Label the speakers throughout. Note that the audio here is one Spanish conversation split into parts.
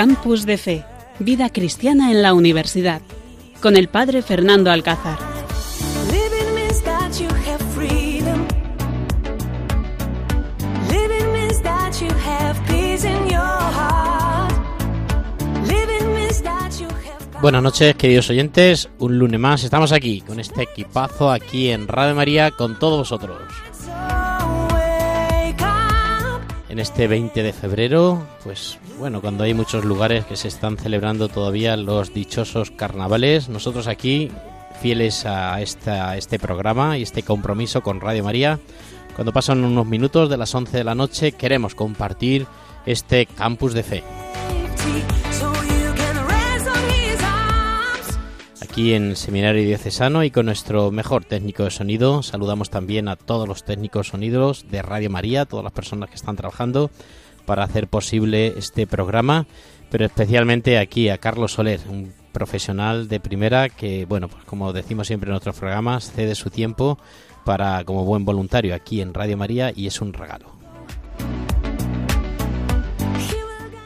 Speaker 1: Campus de Fe, Vida Cristiana en la Universidad, con el Padre Fernando Alcázar.
Speaker 2: Buenas noches, queridos oyentes. Un lunes más estamos aquí con este equipazo aquí en Radio María con todos vosotros. En este 20 de febrero, pues bueno, cuando hay muchos lugares que se están celebrando todavía los dichosos carnavales, nosotros aquí, fieles a, esta, este programa y este compromiso con Radio María, cuando pasan unos minutos de las 11 de la noche, queremos compartir este campus de fe. Aquí en Seminario Diocesano y con nuestro mejor técnico de sonido. Saludamos también a todos los técnicos sonidos de Radio María, todas las personas que están trabajando para hacer posible este programa, pero especialmente aquí a Carlos Soler, un profesional de primera que, bueno, pues como decimos siempre en nuestros programas, cede su tiempo para como buen voluntario aquí en Radio María y es un regalo.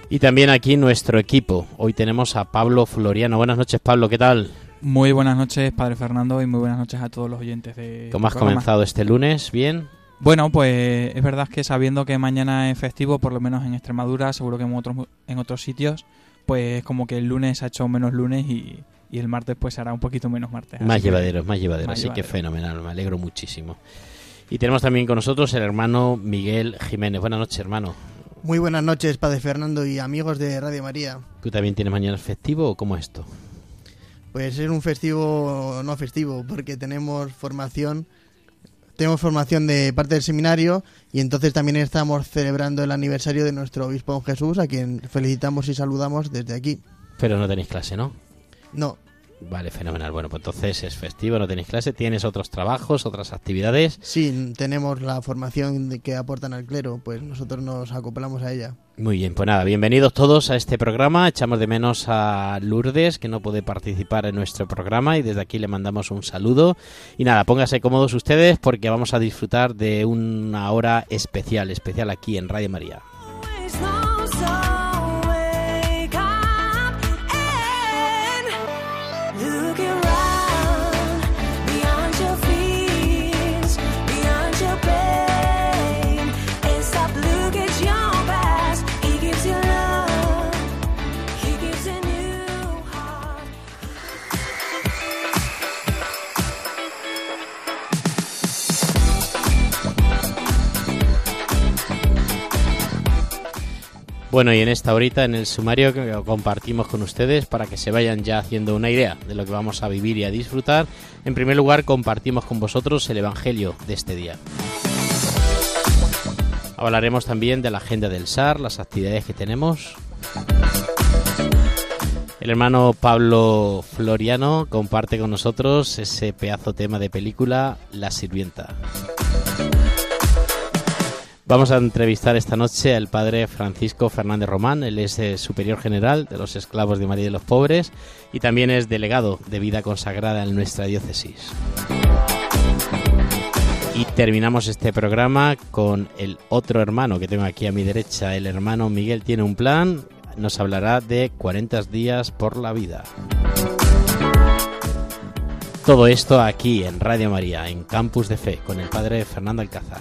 Speaker 2: Y también aquí nuestro equipo. Hoy tenemos a Pablo Floriano. Buenas noches, Pablo, ¿qué tal?
Speaker 3: Muy buenas noches, Padre Fernando, y muy buenas noches a todos los oyentes de...
Speaker 2: ¿Cómo has comenzado este lunes? ¿Bien?
Speaker 3: Bueno, pues es verdad que sabiendo que mañana es festivo, por lo menos en Extremadura, seguro que en otros, en otros sitios, pues como que el lunes ha hecho menos lunes y, el martes pues hará un poquito menos martes.
Speaker 2: Más llevadero, más llevadero, así que fenomenal, me alegro muchísimo. Y tenemos también con nosotros el hermano Miguel Jiménez. Buenas noches, hermano.
Speaker 4: Muy buenas noches, Padre Fernando y amigos de Radio María.
Speaker 2: ¿Tú también tienes mañana festivo o cómo es esto?
Speaker 4: Pues es un festivo no festivo, porque tenemos formación, tenemos formación de parte del seminario y entonces también estamos celebrando el aniversario de nuestro obispo Jesús, a quien felicitamos y saludamos desde aquí.
Speaker 2: Pero no tenéis clase, ¿no?
Speaker 4: No,
Speaker 2: Vale, fenomenal. Bueno, pues entonces es festivo, no tenéis clase, tienes otros trabajos, otras actividades.
Speaker 4: Sí, tenemos la formación que aportan al clero, pues nosotros nos acoplamos a ella.
Speaker 2: Muy bien, pues nada, bienvenidos todos a este programa. Echamos de menos a Lourdes, que no puede participar en nuestro programa, y desde aquí le mandamos un saludo. Y nada, pónganse cómodos ustedes porque vamos a disfrutar de una hora especial, especial aquí en Radio María. Bueno, y en esta horita, en el sumario que compartimos con ustedes para que se vayan ya haciendo una idea de lo que vamos a vivir y a disfrutar, en primer lugar compartimos con vosotros el Evangelio de este día. Hablaremos también de la agenda del SAR, las actividades que tenemos. El hermano Pablo Floriano comparte con nosotros ese pedazo tema de película La Sirvienta. Vamos a entrevistar esta noche al padre Francisco Fernández Román. Él es eh, superior general de los esclavos de María de los Pobres y también es delegado de vida consagrada en nuestra diócesis. Y terminamos este programa con el otro hermano que tengo aquí a mi derecha. El hermano Miguel tiene un plan. Nos hablará de 40 días por la vida. Todo esto aquí en Radio María, en Campus de Fe, con el padre Fernando Alcázar.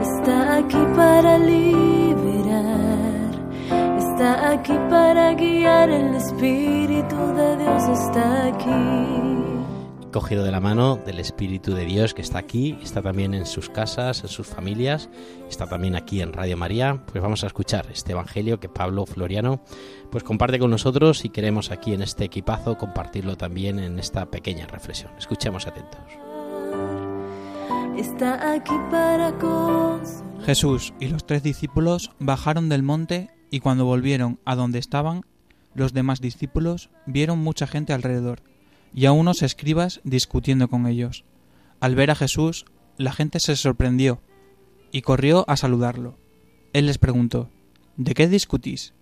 Speaker 5: está aquí para liberar, está aquí para guiar, el Espíritu de Dios está aquí.
Speaker 2: cogido de la mano del Espíritu de Dios que está aquí, está también en sus casas, en sus familias, está también aquí en Radio María, pues vamos a escuchar este Evangelio que Pablo Floriano pues comparte con nosotros y queremos aquí en este equipazo compartirlo también en esta pequeña reflexión. Escuchemos atentos.
Speaker 3: Jesús y los tres discípulos bajaron del monte y cuando volvieron a donde estaban, los demás discípulos vieron mucha gente alrededor y a unos escribas discutiendo con ellos. Al ver a Jesús, la gente se sorprendió y corrió a saludarlo. Él les preguntó, ¿De qué discutís?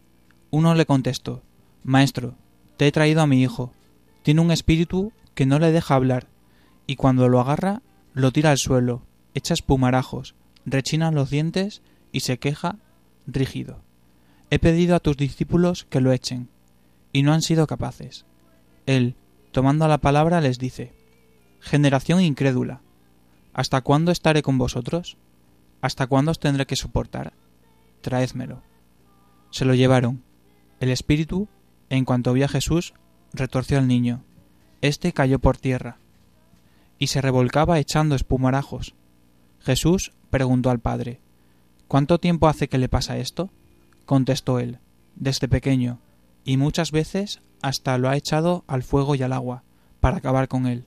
Speaker 3: Uno le contestó, Maestro, te he traído a mi hijo. Tiene un espíritu que no le deja hablar, y cuando lo agarra, lo tira al suelo, echa espumarajos, rechina los dientes y se queja rígido. He pedido a tus discípulos que lo echen, y no han sido capaces. Él, tomando la palabra, les dice, Generación incrédula, ¿hasta cuándo estaré con vosotros? ¿Hasta cuándo os tendré que soportar? Traédmelo. Se lo llevaron. El espíritu, en cuanto vio a Jesús, retorció al niño. Este cayó por tierra, y se revolcaba echando espumarajos. Jesús preguntó al padre, ¿Cuánto tiempo hace que le pasa esto? Contestó él, desde pequeño, y muchas veces hasta lo ha echado al fuego y al agua, para acabar con él.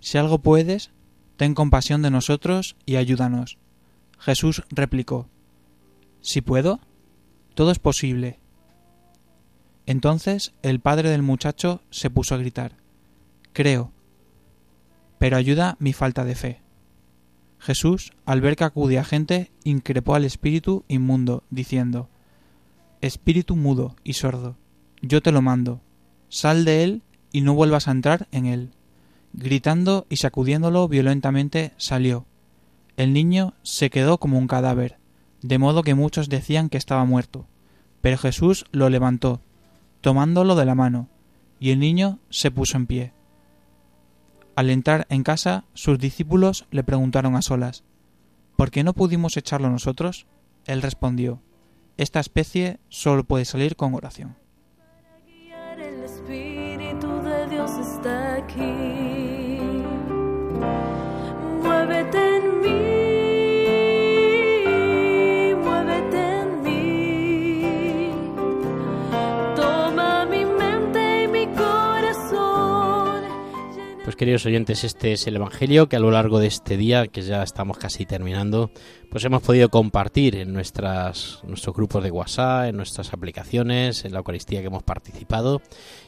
Speaker 3: Si algo puedes, ten compasión de nosotros y ayúdanos. Jesús replicó, Si puedo, todo es posible. Entonces el padre del muchacho se puso a gritar, Creo, pero ayuda mi falta de fe. Jesús, al ver que acudía gente, increpó al espíritu inmundo, diciendo, Espíritu mudo y sordo, yo te lo mando, sal de él y no vuelvas a entrar en él. Gritando y sacudiéndolo violentamente salió. El niño se quedó como un cadáver, de modo que muchos decían que estaba muerto. Pero Jesús lo levantó, tomándolo de la mano, y el niño se puso en pie. Al entrar en casa, sus discípulos le preguntaron a solas, ¿Por qué no pudimos echarlo nosotros? Él respondió, Esta especie solo puede salir con oración.
Speaker 5: El Espíritu de Dios está aquí. Muévete
Speaker 2: Pues queridos oyentes, este es el Evangelio que a lo largo de este día, que ya estamos casi terminando, pues hemos podido compartir en nuestras, nuestros grupos de WhatsApp, en nuestras aplicaciones, en la Eucaristía que hemos participado,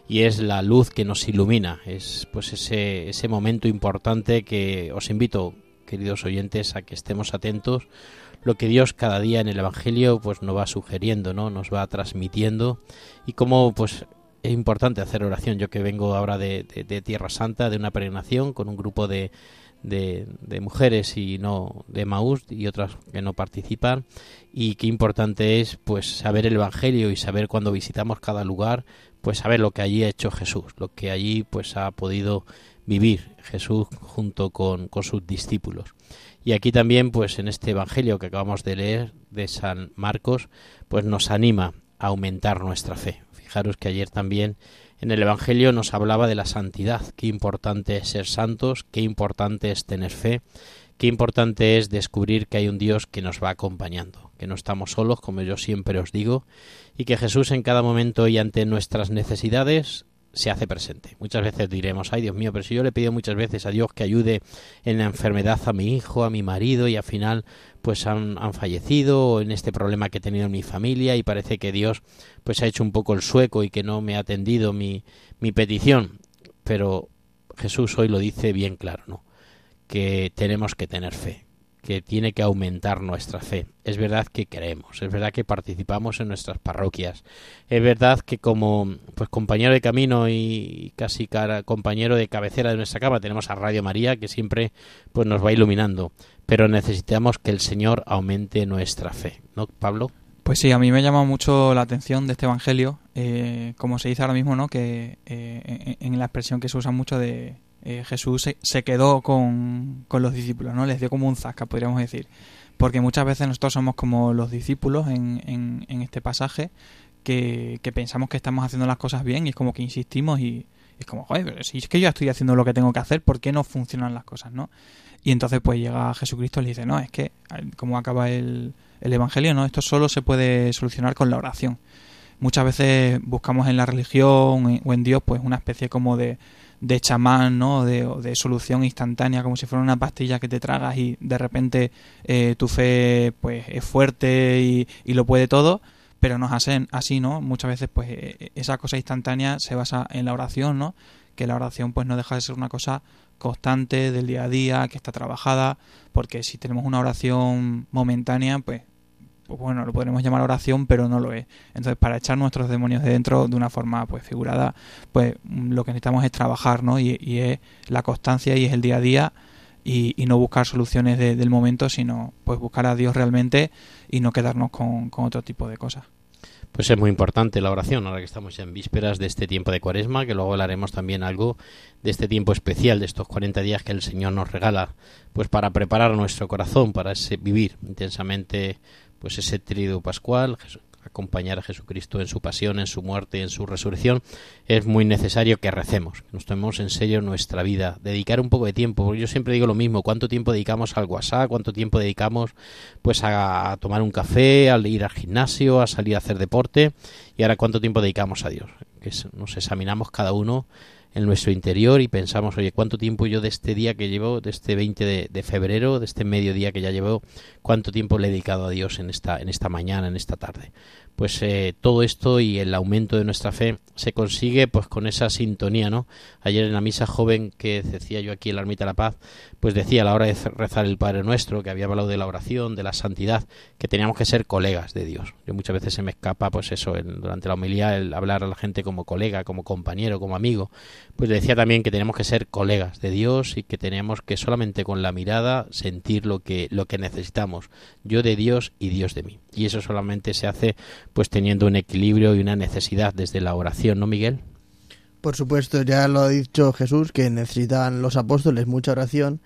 Speaker 2: y es la luz que nos ilumina, es pues ese, ese momento importante que os invito, queridos oyentes, a que estemos atentos. Lo que Dios cada día en el Evangelio pues nos va sugiriendo, ¿no? Nos va transmitiendo. Y cómo pues es importante hacer oración. Yo que vengo ahora de, de- Tierra Santa, de una peregrinación con un grupo de, de, de mujeres y no de Maús y otras que no participan y qué importante es pues saber el Evangelio y saber cuando visitamos cada lugar pues saber lo que allí ha hecho Jesús, lo que allí pues ha podido vivir Jesús junto con, con sus discípulos. Y aquí también, pues en este Evangelio que acabamos de leer de San Marcos, pues nos anima a aumentar nuestra fe. Fijaros que ayer también en el Evangelio nos hablaba de la santidad, qué importante es ser santos, qué importante es tener fe, qué importante es descubrir que hay un Dios que nos va acompañando, que no estamos solos, como yo siempre os digo, y que Jesús en cada momento y ante nuestras necesidades se hace presente. Muchas veces diremos, ay Dios mío, pero si yo le pido muchas veces a Dios que ayude en la enfermedad a mi hijo, a mi marido y al final pues han, han fallecido en este problema que he tenido en mi familia y parece que Dios pues ha hecho un poco el sueco y que no me ha atendido mi, mi petición. Pero Jesús hoy lo dice bien claro, ¿no? Que tenemos que tener fe, que tiene que aumentar nuestra fe. Es verdad que creemos, es verdad que participamos en nuestras parroquias, es verdad que como pues compañero de camino y casi cara, compañero de cabecera de nuestra cama tenemos a Radio María que siempre pues nos va iluminando, pero necesitamos que el Señor aumente nuestra fe, ¿no, Pablo?
Speaker 3: Pues sí, a mí me llama mucho la atención de este evangelio, eh, como se dice ahora mismo, ¿no? Que eh, en, en la expresión que se usa mucho de eh, Jesús se, se quedó con, con los discípulos, ¿no? Les dio como un zasca, podríamos decir. Porque muchas veces nosotros somos como los discípulos en, en, en este pasaje, que, que pensamos que estamos haciendo las cosas bien y es como que insistimos y, Es como, joder, pero si es que yo estoy haciendo lo que tengo que hacer, ¿por qué no funcionan las cosas, no? Y entonces pues llega Jesucristo y le dice, no, es que, como acaba el, el Evangelio, no, esto solo se puede solucionar con la oración. Muchas veces buscamos en la religión o en Dios pues una especie como de, de chamán, ¿no? De, de solución instantánea, como si fuera una pastilla que te tragas y de repente eh, tu fe pues es fuerte y, y lo puede todo, pero no es así, ¿no? Muchas veces pues eh, esa cosa instantánea se basa en la oración, ¿no? Que la oración pues no deja de ser una cosa constante del día a día, que está trabajada, porque si tenemos una oración momentánea, pues pues bueno, lo podremos llamar oración, pero no lo es. Entonces, para echar nuestros demonios de dentro de una forma pues figurada, pues lo que necesitamos es trabajar, ¿no? Y, y es la constancia y es el día a día y, no buscar soluciones de- del momento, sino pues buscar a Dios realmente y no quedarnos con, con otro tipo de cosas.
Speaker 2: Pues es muy importante la oración, ahora que estamos en vísperas de este tiempo de cuaresma, que luego hablaremos también algo de este tiempo especial, de estos 40 días que el Señor nos regala, pues para preparar nuestro corazón, para ese, vivir intensamente pues ese tríodo pascual, acompañar a Jesucristo en su pasión, en su muerte, en su resurrección, es muy necesario que recemos, que nos tomemos en serio nuestra vida, dedicar un poco de tiempo, porque yo siempre digo lo mismo, cuánto tiempo dedicamos al WhatsApp, cuánto tiempo dedicamos pues a, tomar un café, al ir al gimnasio, a salir a hacer deporte, y ahora cuánto tiempo dedicamos a Dios, que nos examinamos cada uno en nuestro interior y pensamos, oye, ¿cuánto tiempo yo de este día que llevo, de este 20 de, de febrero, de este mediodía que ya llevo, cuánto tiempo le he dedicado a Dios en esta, en esta mañana, en esta tarde? Pues eh, todo esto y el aumento de nuestra fe se consigue pues con esa sintonía, ¿no? Ayer en la misa joven que decía yo aquí en la Ermita de la Paz, pues decía a la hora de rezar el Padre Nuestro, que había hablado de la oración, de la santidad, que teníamos que ser colegas de Dios. Yo muchas veces se me escapa, pues eso, en- durante la homilía, el hablar a la gente como colega, como compañero, como amigo. Pues decía también que tenemos que ser colegas de Dios y que tenemos que solamente con la mirada sentir lo que, lo que necesitamos. Yo de Dios y Dios de mí. Y eso solamente se hace pues teniendo un equilibrio y una necesidad desde la oración, ¿no, Miguel?
Speaker 4: Por supuesto, ya lo ha dicho Jesús, que necesitaban los apóstoles mucha oración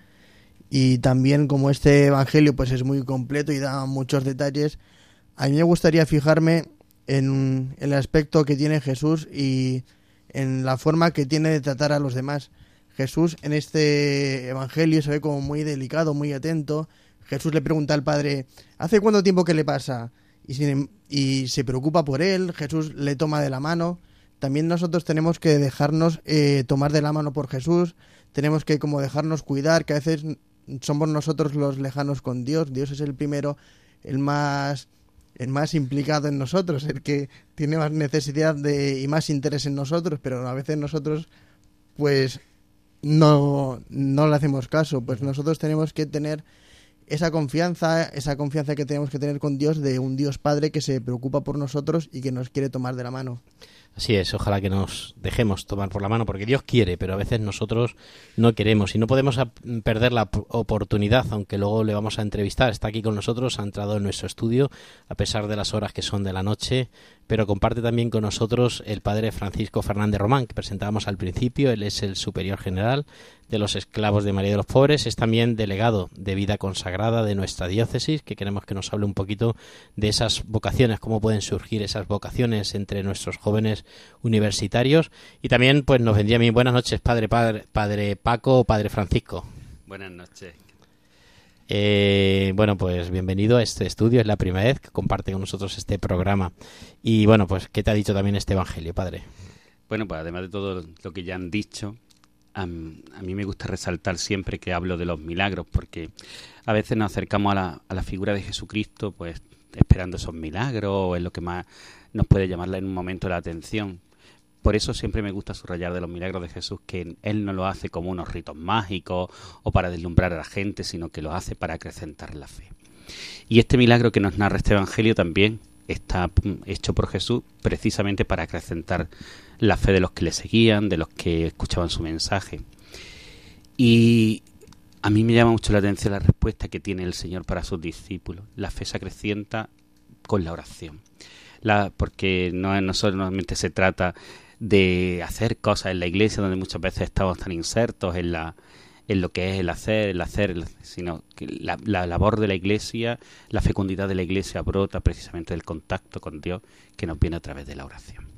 Speaker 4: y también como este evangelio pues es muy completo y da muchos detalles, a mí me gustaría fijarme en el aspecto que tiene Jesús y en la forma que tiene de tratar a los demás. Jesús en este evangelio se ve como muy delicado, muy atento. Jesús le pregunta al Padre, ¿hace cuánto tiempo que le pasa? Y, sin- y se preocupa por él, Jesús le toma de la mano. También nosotros tenemos que dejarnos eh, tomar de la mano por Jesús, tenemos que como dejarnos cuidar, que a veces somos nosotros los lejanos con Dios, Dios es el primero, el más el más implicado en nosotros, el que tiene más necesidad de y más interés en nosotros, pero a veces nosotros pues no no le hacemos caso, pues nosotros tenemos que tener esa confianza, esa confianza que tenemos que tener con Dios de un Dios Padre que se preocupa por nosotros y que nos quiere tomar de la mano.
Speaker 2: Así es, ojalá que nos dejemos tomar por la mano, porque Dios quiere, pero a veces nosotros no queremos y no podemos perder la op- oportunidad, aunque luego le vamos a entrevistar. Está aquí con nosotros, ha entrado en nuestro estudio, a pesar de las horas que son de la noche, pero comparte también con nosotros el padre Francisco Fernández Román, que presentábamos al principio. Él es el superior general de los esclavos de María de los Pobres, es también delegado de vida consagrada de nuestra diócesis, que queremos que nos hable un poquito de esas vocaciones, cómo pueden surgir esas vocaciones entre nuestros jóvenes universitarios. Y también, pues nos vendría bien buenas noches, padre, padre, padre Paco, padre Francisco.
Speaker 6: Buenas noches.
Speaker 2: Eh, bueno, pues bienvenido a este estudio, es la primera vez que comparte con nosotros este programa. Y bueno, pues, ¿qué te ha dicho también este evangelio, padre?
Speaker 6: Bueno, pues además de todo lo que ya han dicho, a, mí me gusta resaltar siempre que hablo de los milagros, porque a veces nos acercamos a la, a la figura de Jesucristo, pues esperando esos milagros, o es lo que más nos puede llamarle en un momento la atención. Por eso siempre me gusta subrayar de los milagros de Jesús que Él no lo hace como unos ritos mágicos o para deslumbrar a la gente, sino que lo hace para acrecentar la fe. Y este milagro que nos narra este Evangelio también está mm, hecho por Jesús precisamente para acrecentar la fe de los que le seguían, de los que escuchaban su mensaje. Y a mí me llama mucho la atención la respuesta que tiene el Señor para sus discípulos. La fe se acrecienta con la oración. La, porque no, no solamente se trata de hacer cosas en la iglesia donde muchas veces estamos tan insertos en la en lo que es el hacer, el hacer, sino que la labor de la iglesia, la fecundidad de la iglesia brota precisamente del contacto con Dios que nos viene a través de la oración.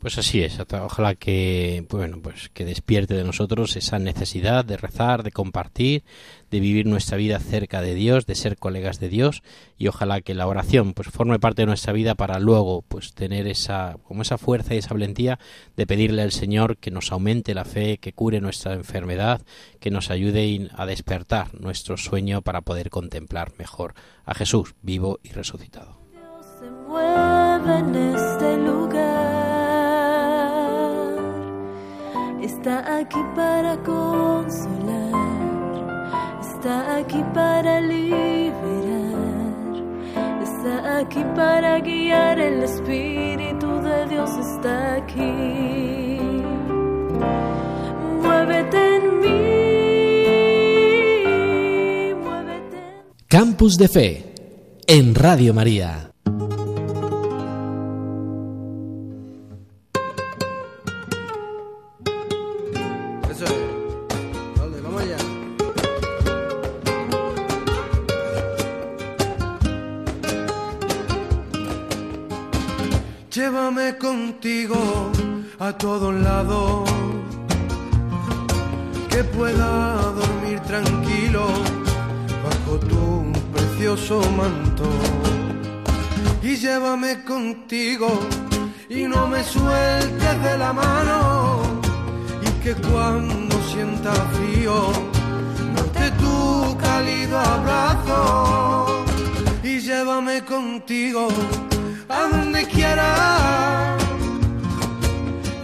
Speaker 2: Pues así es, ojalá que bueno, pues que despierte de nosotros esa necesidad de rezar, de compartir, de vivir nuestra vida cerca de Dios, de ser colegas de Dios y ojalá que la oración pues forme parte de nuestra vida para luego pues tener esa como esa fuerza y esa valentía de pedirle al Señor que nos aumente la fe, que cure nuestra enfermedad, que nos ayude a despertar nuestro sueño para poder contemplar mejor a Jesús vivo y resucitado.
Speaker 5: se mueve en este lugar. Está aquí para consolar. Está aquí para liberar. Está aquí para guiar. El Espíritu de Dios está aquí. Muévete en mí. Muévete
Speaker 7: Campus de Fe en Radio María.
Speaker 8: A donde quiera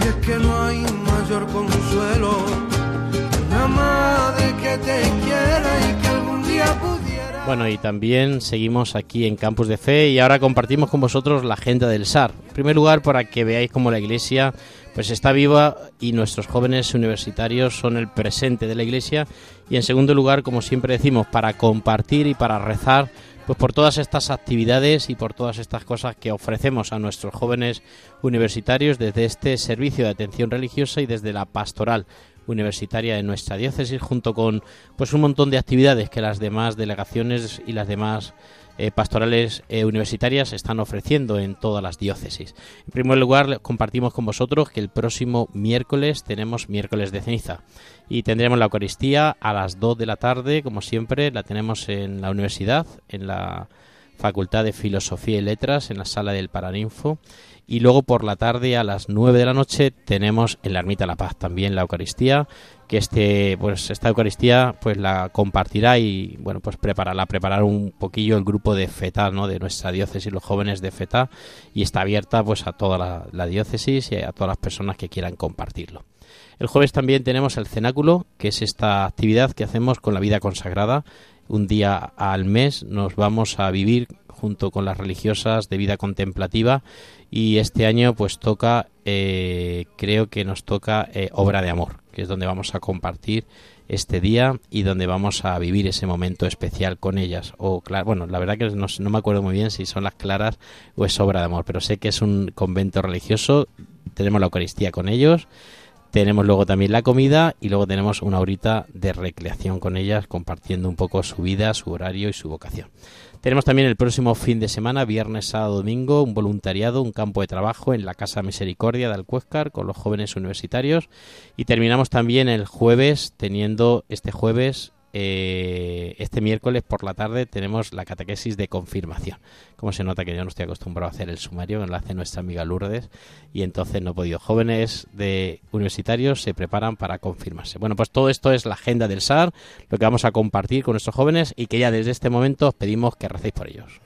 Speaker 8: y es que no hay mayor consuelo que una madre que te quiera y que algún día pudiera
Speaker 2: Bueno, y también seguimos aquí en Campus de Fe y ahora compartimos con vosotros la agenda del SAR. En primer lugar, para que veáis cómo la Iglesia pues está viva y nuestros jóvenes universitarios son el presente de la Iglesia. Y en segundo lugar, como siempre decimos, para compartir y para rezar pues por todas estas actividades y por todas estas cosas que ofrecemos a nuestros jóvenes universitarios desde este servicio de atención religiosa y desde la pastoral universitaria de nuestra diócesis junto con pues un montón de actividades que las demás delegaciones y las demás eh, pastorales eh, universitarias están ofreciendo en todas las diócesis. En primer lugar, compartimos con vosotros que el próximo miércoles tenemos miércoles de ceniza y tendremos la Eucaristía a las 2 de la tarde, como siempre, la tenemos en la universidad, en la Facultad de Filosofía y Letras, en la sala del Paraninfo. Y luego por la tarde a las 9 de la noche tenemos en la Ermita la Paz también la Eucaristía, que este pues esta Eucaristía pues la compartirá y bueno, pues preparará preparar un poquillo el grupo de FETA, ¿no? de nuestra diócesis, los jóvenes de FETA y está abierta pues a toda la diócesis y a todas las personas que quieran compartirlo. El jueves también tenemos el cenáculo, que es esta actividad que hacemos con la vida consagrada. Un día al mes nos vamos a vivir junto con las religiosas de vida contemplativa y este año pues toca, eh, creo que nos toca eh, Obra de Amor, que es donde vamos a compartir este día y donde vamos a vivir ese momento especial con ellas. O claro, bueno, la verdad que no, no me acuerdo muy bien si son las claras o es Obra de Amor, pero sé que es un convento religioso, tenemos la Eucaristía con ellos tenemos luego también la comida y luego tenemos una horita de recreación con ellas, compartiendo un poco su vida, su horario y su vocación. Tenemos también el próximo fin de semana, viernes, sábado, domingo, un voluntariado, un campo de trabajo en la Casa Misericordia de Alcuéscar con los jóvenes universitarios. Y terminamos también el jueves, teniendo este jueves eh, este miércoles por la tarde tenemos la catequesis de confirmación. Como se nota que yo no estoy acostumbrado a hacer el sumario, me lo hace nuestra amiga Lourdes, y entonces no he podido. Jóvenes de universitarios se preparan para confirmarse. Bueno, pues todo esto es la agenda del SAR, lo que vamos a compartir con nuestros jóvenes y que ya desde este momento os pedimos que recéis por ellos.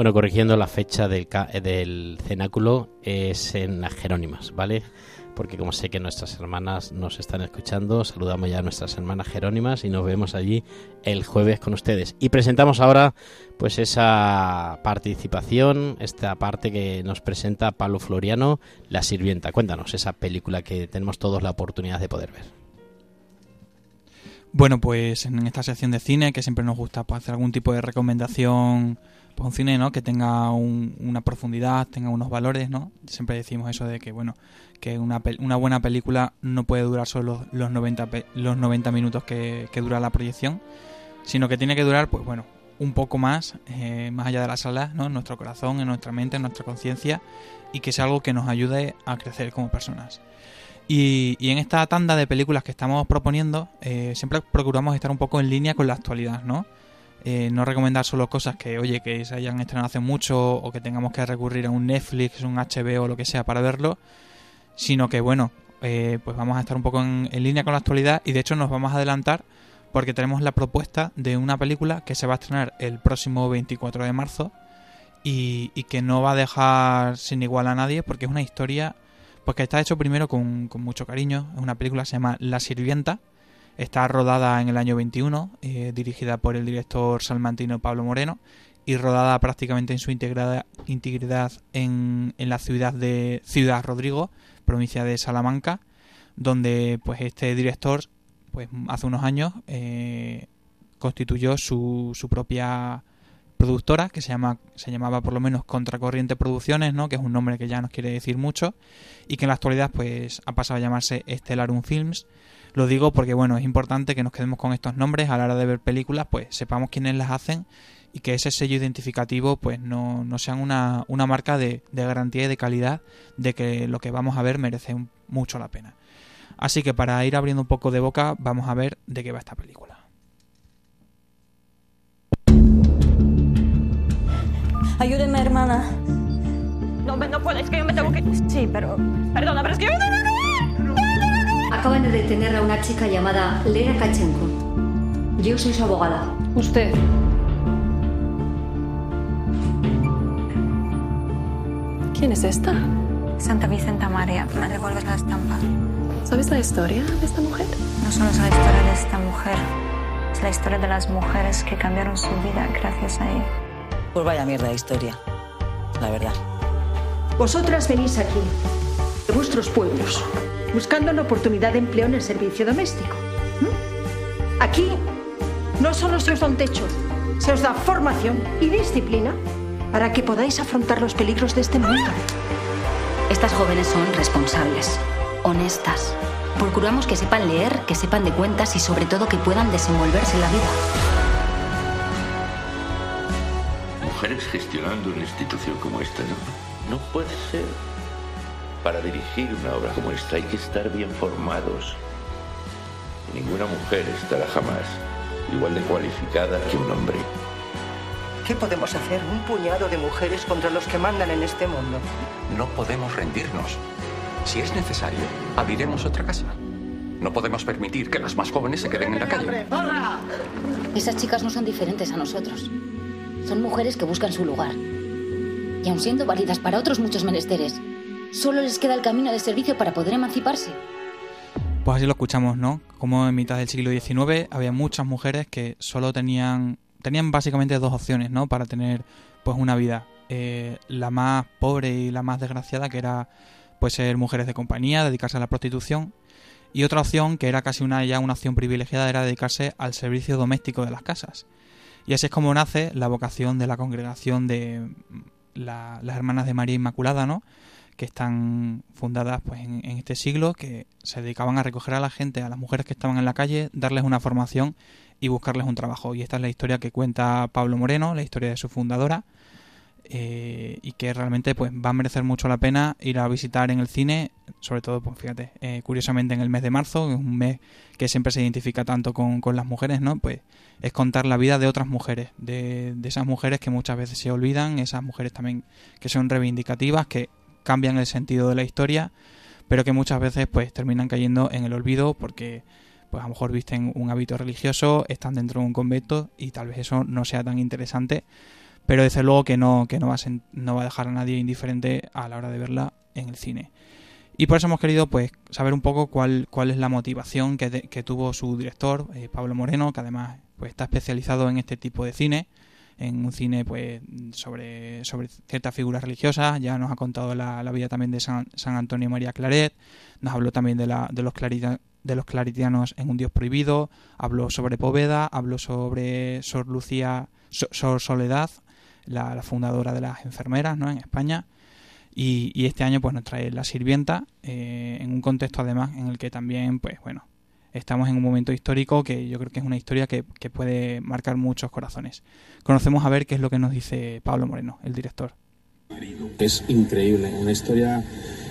Speaker 2: Bueno, corrigiendo la fecha del, eh, del cenáculo es en las Jerónimas, ¿vale? Porque como sé que nuestras hermanas nos están escuchando, saludamos ya a nuestras hermanas Jerónimas y nos vemos allí el jueves con ustedes. Y presentamos ahora pues esa participación, esta parte que nos presenta Pablo Floriano, La Sirvienta. Cuéntanos esa película que tenemos todos la oportunidad de poder ver.
Speaker 3: Bueno, pues en esta sección de cine, que siempre nos gusta pues, hacer algún tipo de recomendación para un cine, ¿no? Que tenga un- una profundidad, tenga unos valores, ¿no? Siempre decimos eso de que, bueno, que una, una buena película no puede durar solo los 90, pe- los 90 minutos que, que dura la proyección, sino que tiene que durar, pues bueno, un poco más, eh, más allá de la sala, ¿no? En nuestro corazón, en nuestra mente, en nuestra conciencia, y que sea algo que nos ayude a crecer como personas. Y, y en esta tanda de películas que estamos proponiendo, eh, siempre procuramos estar un poco en línea con la actualidad, ¿no? Eh, no recomendar solo cosas que, oye, que se hayan estrenado hace mucho o que tengamos que recurrir a un Netflix, un HBO o lo que sea para verlo, sino que, bueno, eh, pues vamos a estar un poco en, en línea con la actualidad y de hecho nos vamos a adelantar porque tenemos la propuesta de una película que se va a estrenar el próximo 24 de marzo y, y que no va a dejar sin igual a nadie porque es una historia pues que está hecho primero con, con mucho cariño. Es una película que se llama La Sirvienta. Está rodada en el año 21, eh, dirigida por el director salmantino Pablo Moreno y rodada prácticamente en su integridad, en la ciudad de Ciudad Rodrigo, provincia de Salamanca, donde pues este director pues hace unos años eh, constituyó su, su propia productora que se llama se llamaba por lo menos Contracorriente Producciones, ¿no? que es un nombre que ya nos quiere decir mucho y que en la actualidad pues ha pasado a llamarse Stellarum Films. Lo digo porque bueno, es importante que nos quedemos con estos nombres a la hora de ver películas, pues sepamos quiénes las hacen y que ese sello identificativo pues no, no sean una, una marca de, garantía y de calidad de que lo que vamos a ver merece mucho la pena. Así que para ir abriendo un poco de boca vamos a ver de qué va esta película.
Speaker 9: Ayúdeme, hermana.
Speaker 10: No, no puedo, es que yo me tengo que...
Speaker 9: Sí, pero...
Speaker 10: Perdona, pero es que yo me tengo que...
Speaker 11: Acaban de detener a una chica llamada Lena Kachenko. Yo soy su abogada.
Speaker 12: Usted. ¿Quién es esta?
Speaker 13: Santa Vicenta María, me devuelves la estampa.
Speaker 12: ¿Sabes la historia de esta mujer?
Speaker 13: No solo es la historia de esta mujer, es la historia de las mujeres que cambiaron su vida gracias a ella.
Speaker 14: Pues vaya mierda de historia, la verdad.
Speaker 15: Vosotras venís aquí, de vuestros pueblos, buscando una oportunidad de empleo en el servicio doméstico. ¿Mm? Aquí no solo se os da un techo, se os da formación y disciplina para que podáis afrontar los peligros de este mundo.
Speaker 11: Estas jóvenes son responsables, honestas. Procuramos que sepan leer, que sepan de cuentas y sobre todo que puedan desenvolverse en la vida.
Speaker 16: Mujeres gestionando una institución como esta, ¿no? No puede ser. Para dirigir una obra como esta hay que estar bien formados. Ninguna mujer estará jamás igual de cualificada que un hombre.
Speaker 15: ¿Qué podemos hacer un puñado de mujeres contra los que mandan en este mundo?
Speaker 17: No podemos rendirnos. Si es necesario, abriremos otra casa. No podemos permitir que las más jóvenes se queden en la calle.
Speaker 11: Esas chicas no son diferentes a nosotros. Son mujeres que buscan su lugar. Y aun siendo válidas para otros muchos menesteres, solo les queda el camino de servicio para poder emanciparse.
Speaker 3: Pues así lo escuchamos, ¿no? Como en mitad del siglo XIX había muchas mujeres que solo tenían tenían básicamente dos opciones, ¿no? Para tener pues una vida. Eh, la más pobre y la más desgraciada, que era pues ser mujeres de compañía, dedicarse a la prostitución. Y otra opción, que era casi una, ya una opción privilegiada, era dedicarse al servicio doméstico de las casas. Y así es como nace la vocación de la congregación de la- las Hermanas de María Inmaculada, ¿no? que están fundadas pues en, en este siglo, que se dedicaban a recoger a la gente, a las mujeres que estaban en la calle, darles una formación y buscarles un trabajo. Y esta es la historia que cuenta Pablo Moreno, la historia de su fundadora, eh, y que realmente pues va a merecer mucho la pena ir a visitar en el cine, sobre todo, pues fíjate, eh, curiosamente en el mes de marzo, que es un mes que siempre se identifica tanto con, con las mujeres, ¿no? Pues es contar la vida de otras mujeres, de, de esas mujeres que muchas veces se olvidan, esas mujeres también que son reivindicativas, que cambian el sentido de la historia, pero que muchas veces pues terminan cayendo en el olvido porque pues a lo mejor visten un hábito religioso, están dentro de un convento y tal vez eso no sea tan interesante, pero desde luego que no, que no va a, no va a dejar a nadie indiferente a la hora de verla en el cine. Y por eso hemos querido pues saber un poco cuál, cuál es la motivación que, que tuvo su director, eh, Pablo Moreno, que además pues está especializado en este tipo de cine, en un cine pues sobre, sobre ciertas figuras religiosas, ya nos ha contado la, la vida también de San, San Antonio María Claret, nos habló también de, la, de, los de los claritianos en Un Dios Prohibido, habló sobre Poveda, habló sobre Sor Lucía, So- Sor Soledad, la, la fundadora de las enfermeras ¿no? en España, y, y este año pues nos trae La Sirvienta, eh, en un contexto además en el que también pues bueno, estamos en un momento histórico que yo creo que es una historia que, que puede marcar muchos corazones. Conocemos a ver qué es lo que nos dice Pablo Moreno, el director.
Speaker 18: Es increíble, una historia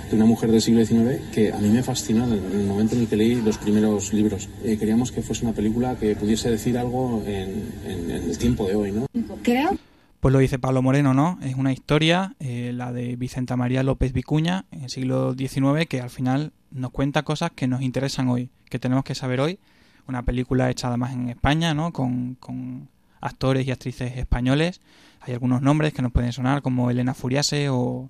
Speaker 18: de una mujer del siglo XIX que a mí me fascinó en el momento en el que leí los primeros libros. Eh, queríamos que fuese una película que pudiese decir algo en, en- en el tiempo de hoy, ¿no?
Speaker 11: Creo
Speaker 3: Pues lo dice Pablo Moreno, ¿no? Es una historia, eh, la de Vicenta María López Vicuña, en el siglo XIX, que al final nos cuenta cosas que nos interesan hoy, que tenemos que saber hoy. Una película hecha además en España, ¿no? Con, actores y actrices españoles. Hay algunos nombres que nos pueden sonar, como Elena Furiase o,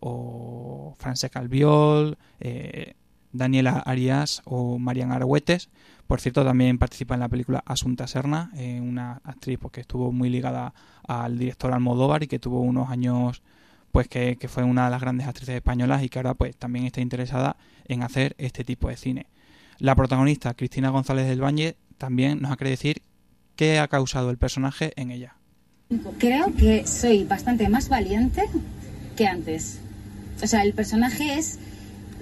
Speaker 3: o Francesca Albiol, eh, Daniela Arias o Marian Argüetes. Por cierto, también participa en la película Asunta Serna, eh, una actriz pues, que estuvo muy ligada al director Almodóvar y que tuvo unos años pues que, que fue una de las grandes actrices españolas y que ahora pues también está interesada en hacer este tipo de cine. La protagonista, Cristina González del Valle, también nos ha querido decir qué ha causado el personaje en ella.
Speaker 11: Creo que soy bastante más valiente que antes. O sea, el personaje es,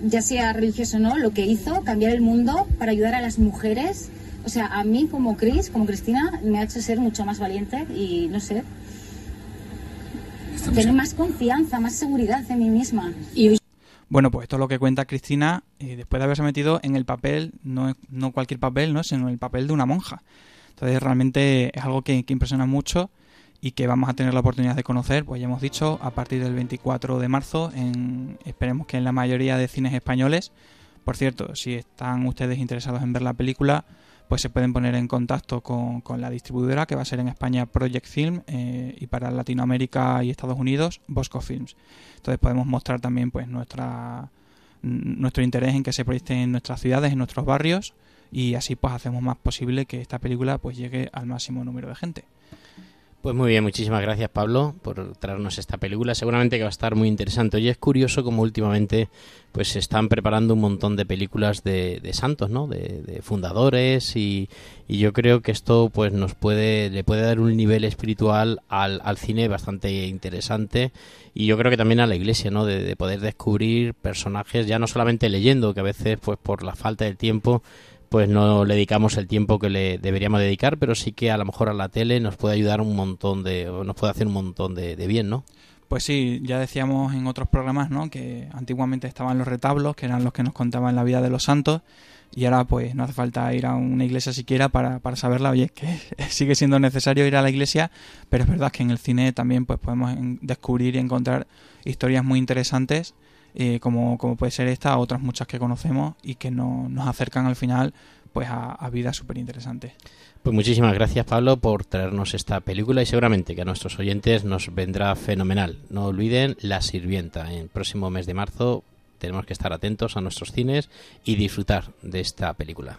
Speaker 11: ya sea religioso o no, lo que hizo, cambiar el mundo para ayudar a las mujeres. O sea, a mí como Cris, como Cristina, me ha hecho ser mucho más valiente y, no sé, tener más confianza, más seguridad en mí misma. Y
Speaker 3: Bueno, pues esto es lo que cuenta Cristina eh, después de haberse metido en el papel, no, no cualquier papel, ¿no? sino el papel de una monja. Entonces realmente es algo que, que impresiona mucho y que vamos a tener la oportunidad de conocer, pues ya hemos dicho, a partir del 24 de marzo, en, esperemos que en la mayoría de cines españoles. Por cierto, si están ustedes interesados en ver la película, pues se pueden poner en contacto con, con la distribuidora, que va a ser en España Project Film, eh, y para Latinoamérica y Estados Unidos, Bosco Films. Entonces podemos mostrar también pues nuestra nuestro interés en que se proyecte en nuestras ciudades, en nuestros barrios, y así pues hacemos más posible que esta película pues llegue al máximo número de gente.
Speaker 2: Pues muy bien, muchísimas gracias Pablo por traernos esta película. Seguramente que va a estar muy interesante. Y es curioso como últimamente pues se están preparando un montón de películas de, de santos, ¿no? De, de fundadores y, yo creo que esto pues nos puede le puede dar un nivel espiritual al, al cine bastante interesante y yo creo que también a la iglesia, ¿no? De, de poder descubrir personajes ya no solamente leyendo, que a veces pues por la falta de tiempo pues no le dedicamos el tiempo que le deberíamos dedicar, pero sí que a lo mejor a la tele nos puede ayudar un montón de, nos puede hacer un montón de, de bien, ¿no?
Speaker 3: Pues sí, ya decíamos en otros programas, ¿no? Que antiguamente estaban los retablos, que eran los que nos contaban la vida de los santos, y ahora pues no hace falta ir a una iglesia siquiera para, para saberla. Oye, es que sigue siendo necesario ir a la iglesia, pero es verdad que en el cine también pues podemos descubrir y encontrar historias muy interesantes, eh, como, como puede ser esta, otras muchas que conocemos y que no- nos acercan al final pues a, a vidas súper interesantes.
Speaker 2: Pues muchísimas gracias Pablo por traernos esta película y seguramente que a nuestros oyentes nos vendrá fenomenal. No olviden La Sirvienta. En el próximo mes de marzo tenemos que estar atentos a nuestros cines y disfrutar de esta película.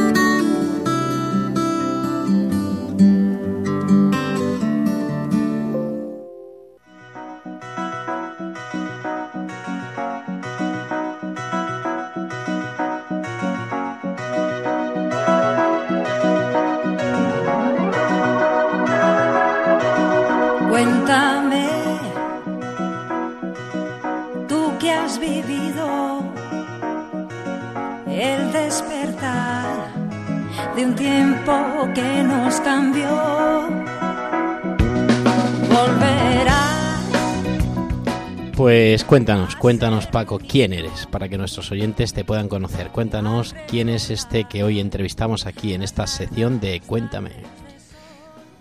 Speaker 2: Cuéntanos, cuéntanos Paco, quién eres, para que nuestros oyentes te puedan conocer. Cuéntanos quién es este que hoy entrevistamos aquí en esta sección de Cuéntame.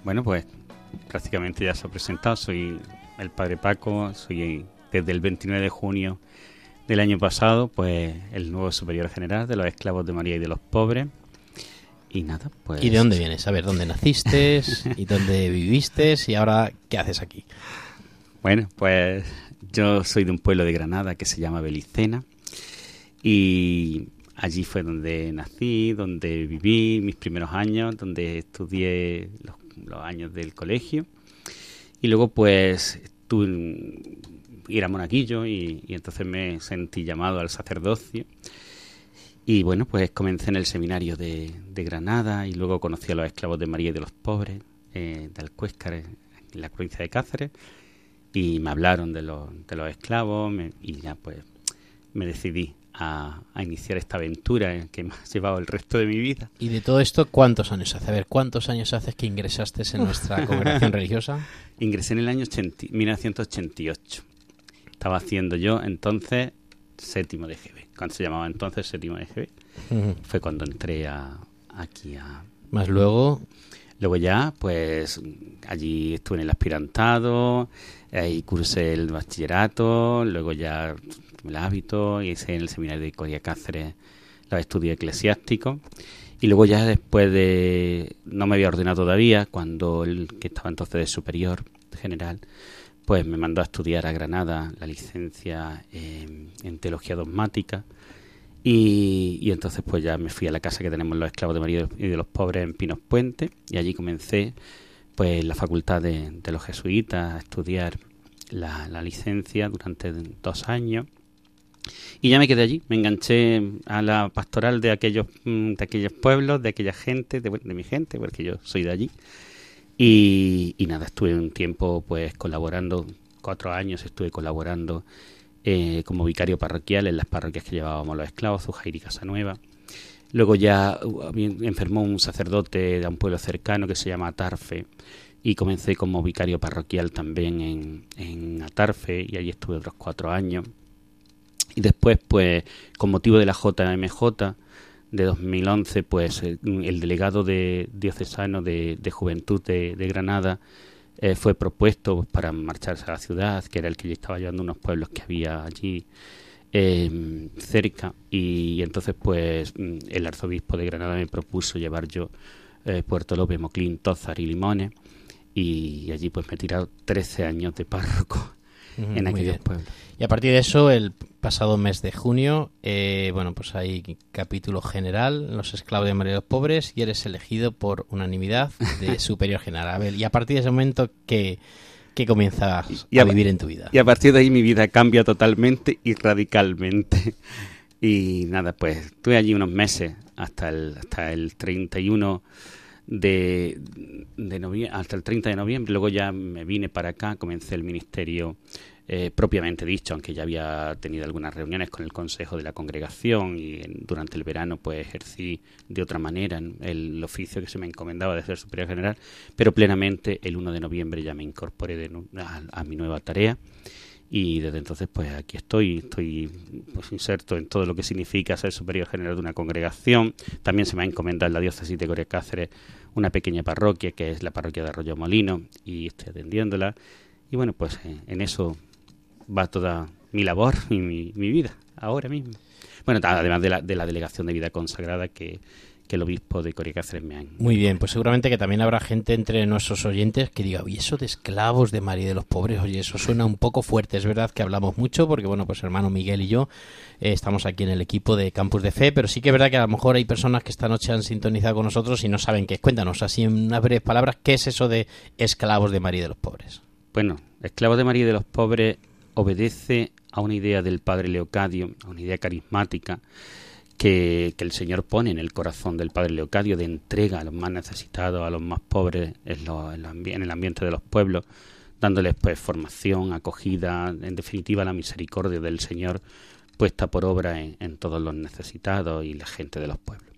Speaker 6: Bueno, pues prácticamente ya se ha presentado. Soy el padre Paco, soy desde el 29 de junio del año pasado, pues el nuevo superior general de los esclavos de María y de los pobres. Y nada, pues...
Speaker 2: ¿Y de dónde vienes? A ver, ¿dónde naciste? ¿Y dónde viviste? ¿Y ahora qué haces aquí?
Speaker 6: Bueno, pues yo soy de un pueblo de Granada que se llama Belicena y allí fue donde nací, donde viví mis primeros años, donde estudié los, años del colegio. Y luego pues tuve, era monaguillo y, y entonces me sentí llamado al sacerdocio. Y bueno, pues comencé en el seminario de, de, Granada y luego conocí a los esclavos de María y de los pobres eh, de Alcuéscar, en la provincia de Cáceres, y me hablaron de los, de los esclavos me, y ya pues me decidí a, a, iniciar esta aventura que me ha llevado el resto de mi vida.
Speaker 2: ¿Y de todo esto cuántos años hace? A ver, ¿cuántos años hace que ingresaste en nuestra congregación religiosa?
Speaker 6: Ingresé en el año 80, 1988. Estaba haciendo yo entonces séptimo de GB. Cuando se llamaba entonces séptimo de GB. Uh -huh. Fue cuando entré a, aquí a...
Speaker 2: Más luego...
Speaker 6: Luego ya, pues allí estuve en el aspirantado, ahí cursé el bachillerato, luego ya el hábito, hice en el seminario de Coria Cáceres los estudios eclesiásticos. Y luego ya después de... No me había ordenado todavía, cuando el que estaba entonces de superior general, pues me mandó a estudiar a Granada la licencia en, teología dogmática. Y, y, entonces pues ya me fui a la casa que tenemos los esclavos de María y de los pobres en Pinos Puente y allí comencé pues la facultad de, de los jesuitas a estudiar la, licencia durante dos años y ya me quedé allí, me enganché a la pastoral de aquellos, de aquellos pueblos, de aquella gente, de, de mi gente, porque yo soy de allí. Y, y, nada, estuve un tiempo pues colaborando, cuatro años estuve colaborando eh, como vicario parroquial en las parroquias que llevábamos los esclavos, Zujair y Casanueva. Luego ya uh, enfermó un sacerdote de un pueblo cercano que se llama Atarfe y comencé como vicario parroquial también en, en Atarfe y allí estuve otros cuatro años. Y después, pues, con motivo de la JMJ de 2011, pues el delegado de diocesano de, de Juventud de, de Granada eh, fue propuesto pues, para marcharse a la ciudad, que era el que yo estaba llevando unos pueblos que había allí eh, cerca. Y, entonces, pues, el arzobispo de Granada me propuso llevar yo eh, Puerto López, Moclín, Tózar y Limones. Y allí, pues, me he tirado 13 años de párroco en aquellos pueblos.
Speaker 2: Y a partir de eso, el pasado mes de junio, eh, bueno, pues hay capítulo general, los esclavos de María de los Pobres, y eres elegido por unanimidad de superior general. A ver, y a partir de ese momento, ¿qué, qué comienzas
Speaker 6: y a,
Speaker 2: a, vivir en tu vida?
Speaker 6: Y a partir de ahí mi vida cambia totalmente y radicalmente. Y nada, pues estuve allí unos meses, hasta el, hasta el 31 de, de noviembre, hasta el 30 de noviembre. Luego ya me vine para acá, comencé el ministerio eh, propiamente dicho, aunque ya había tenido algunas reuniones con el Consejo de la Congregación y durante el verano pues ejercí de otra manera el, oficio que se me encomendaba de ser superior general, pero plenamente el 1 de noviembre ya me incorporé de, a, a, mi nueva tarea y desde entonces pues aquí estoy, estoy pues inserto en todo lo que significa ser superior general de una congregación, también se me ha encomendado en la diócesis de Corea Cáceres una pequeña parroquia que es la parroquia de Arroyo Molino y estoy atendiéndola. Y bueno pues eh, en eso va toda mi labor y mi, mi vida, ahora mismo. Bueno, además de la, de la, delegación de vida consagrada que, que el obispo de Coria Cáceres me ha
Speaker 2: Muy bien, pues seguramente que también habrá gente entre nuestros oyentes que diga, oye, eso de esclavos de María de los Pobres, oye, eso suena un poco fuerte. Es verdad que hablamos mucho porque, bueno, pues hermano Miguel y yo eh, estamos aquí en el equipo de Campus de Fe, pero sí que es verdad que a lo mejor hay personas que esta noche han sintonizado con nosotros y no saben qué es. Cuéntanos, así en unas breves palabras, ¿qué es eso de esclavos de María de los Pobres?
Speaker 6: Bueno, esclavos de María de los Pobres obedece a una idea del padre Leocadio, a una idea carismática, que, el Señor pone en el corazón del Padre Leocadio de entrega a los más necesitados, a los más pobres en, en el ambiente de los pueblos, dándoles pues formación, acogida, en definitiva la misericordia del Señor puesta por obra en, todos los necesitados y la gente de los pueblos.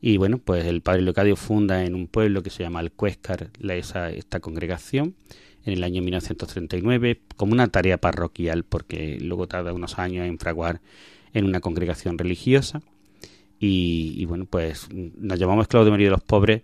Speaker 6: Y bueno, pues el Padre Leocadio funda en un pueblo que se llama Alcuéscar esa, esta congregación en el año 1939 como una tarea parroquial porque luego tarda unos años en fraguar en una congregación religiosa. Y, bueno, pues nos llamamos de María de los Pobres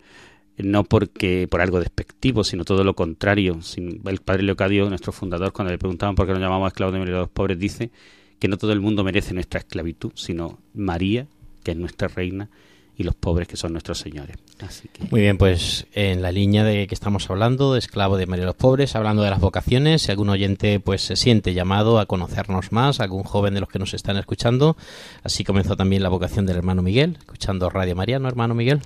Speaker 6: no porque por algo despectivo, sino todo lo contrario. El padre Leocadio, nuestro fundador, cuando le preguntaban por qué nos llamamos esclavos de María de los Pobres, dice que no todo el mundo merece nuestra esclavitud, sino María, que es nuestra reina, y los pobres que son nuestros señores. Así que...
Speaker 2: Muy bien, pues en la línea de que estamos hablando, de esclavo de María de los Pobres, hablando de las vocaciones, si algún oyente pues se siente llamado a conocernos más, algún joven de los que nos están escuchando, así comenzó también la vocación del hermano Miguel, escuchando Radio María, ¿no, hermano Miguel?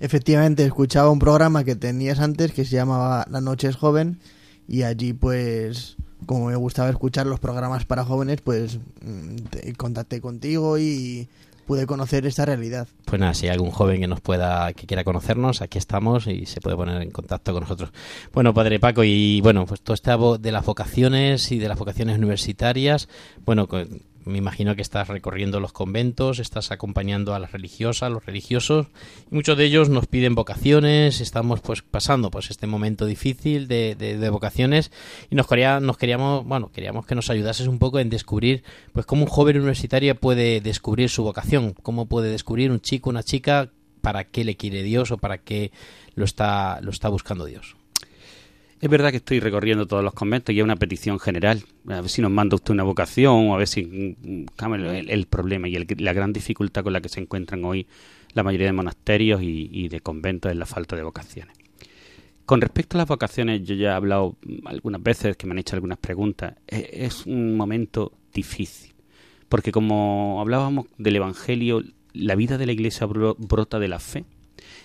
Speaker 4: Efectivamente, escuchaba un programa que tenías antes que se llamaba La Noche es Joven y allí pues como me gustaba escuchar los programas para jóvenes, pues mm, contacté contigo y pude conocer esta realidad.
Speaker 2: Pues nada, si hay algún joven que nos pueda, que quiera conocernos, aquí estamos y se puede poner en contacto con nosotros. Bueno, padre Paco, y bueno, pues todo este de las vocaciones y de las vocaciones universitarias, bueno, me imagino que estás recorriendo los conventos, estás acompañando a las religiosas, a los religiosos, y muchos de ellos nos piden vocaciones, estamos pues pasando pues este momento difícil de, de, vocaciones y nos, quería, nos queríamos, bueno, queríamos que nos ayudases un poco en descubrir pues cómo un joven universitario puede descubrir su vocación, cómo puede descubrir un chico, una chica, para qué le quiere Dios o para qué lo está, lo está buscando Dios.
Speaker 6: Es verdad que estoy recorriendo todos los conventos y hay una petición general. A ver si nos manda usted una vocación o a ver si mm, el, el problema y la gran dificultad con la que se encuentran hoy la mayoría de monasterios y, de conventos es la falta de vocaciones. Con respecto a las vocaciones, yo ya he hablado algunas veces que me han hecho algunas preguntas. Es, es un momento difícil, porque como hablábamos del Evangelio, la vida de la Iglesia brota de la fe